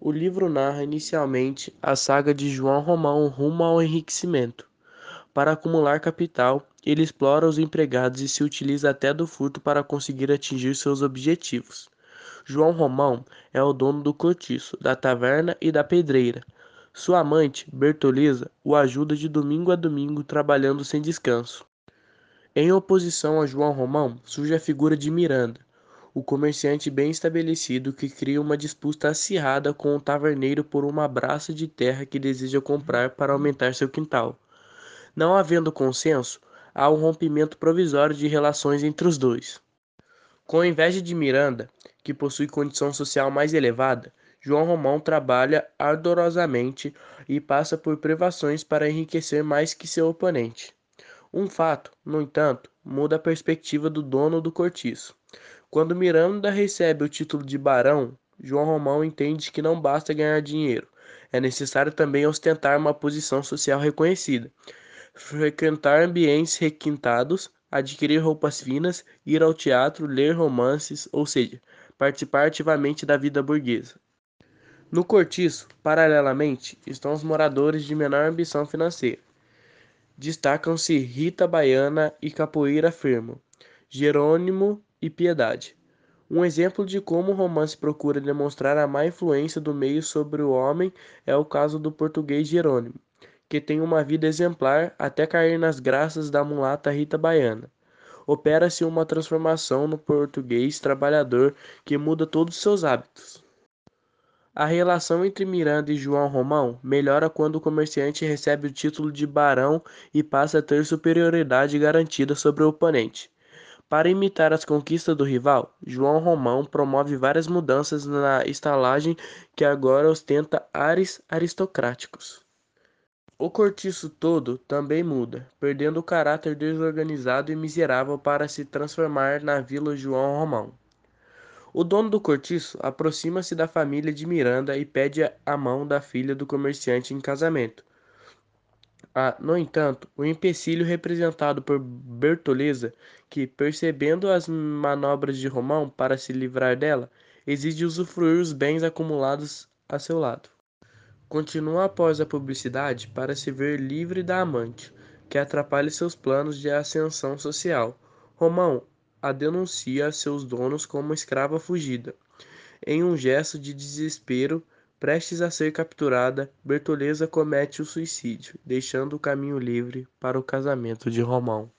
O livro narra inicialmente a saga de João Romão rumo ao enriquecimento. Para acumular capital, ele explora os empregados e se utiliza até do furto para conseguir atingir seus objetivos. João Romão é o dono do cortiço, da taverna e da pedreira. Sua amante, Bertoleza, o ajuda de domingo a domingo trabalhando sem descanso. Em oposição a João Romão, surge a figura de Miranda, o comerciante bem estabelecido que cria uma disputa acirrada com o taverneiro por uma braça de terra que deseja comprar para aumentar seu quintal. Não havendo consenso, há um rompimento provisório de relações entre os dois. Com inveja de Miranda, que possui condição social mais elevada, João Romão trabalha ardorosamente e passa por privações para enriquecer mais que seu oponente. Um fato, no entanto, muda a perspectiva do dono do cortiço. Quando Miranda recebe o título de barão, João Romão entende que não basta ganhar dinheiro, é necessário também ostentar uma posição social reconhecida, frequentar ambientes requintados, adquirir roupas finas, ir ao teatro, ler romances, ou seja, participar ativamente da vida burguesa. No cortiço, paralelamente, estão os moradores de menor ambição financeira. Destacam-se Rita Baiana e Capoeira Firmo, Jerônimo e piedade. Um exemplo de como o romance procura demonstrar a má influência do meio sobre o homem é o caso do português Jerônimo, que tem uma vida exemplar até cair nas graças da mulata Rita Baiana. Opera-se uma transformação no português trabalhador que muda todos os seus hábitos. A relação entre Miranda e João Romão melhora quando o comerciante recebe o título de barão e passa a ter superioridade garantida sobre o oponente. Para imitar as conquistas do rival, João Romão promove várias mudanças na estalagem que agora ostenta ares aristocráticos. O cortiço todo também muda, perdendo o caráter desorganizado e miserável para se transformar na Vila João Romão. O dono do cortiço aproxima-se da família de Miranda e pede a mão da filha do comerciante em casamento, Há, no entanto, o empecilho representado por Bertoleza, que, percebendo as manobras de Romão para se livrar dela, exige usufruir os bens acumulados a seu lado. Continua após a publicidade para se ver livre da amante, que atrapalha seus planos de ascensão social. Romão a denuncia a seus donos como escrava fugida. Em um gesto de desespero, Prestes a ser capturada, Bertoleza comete o suicídio, deixando o caminho livre para o casamento de Romão.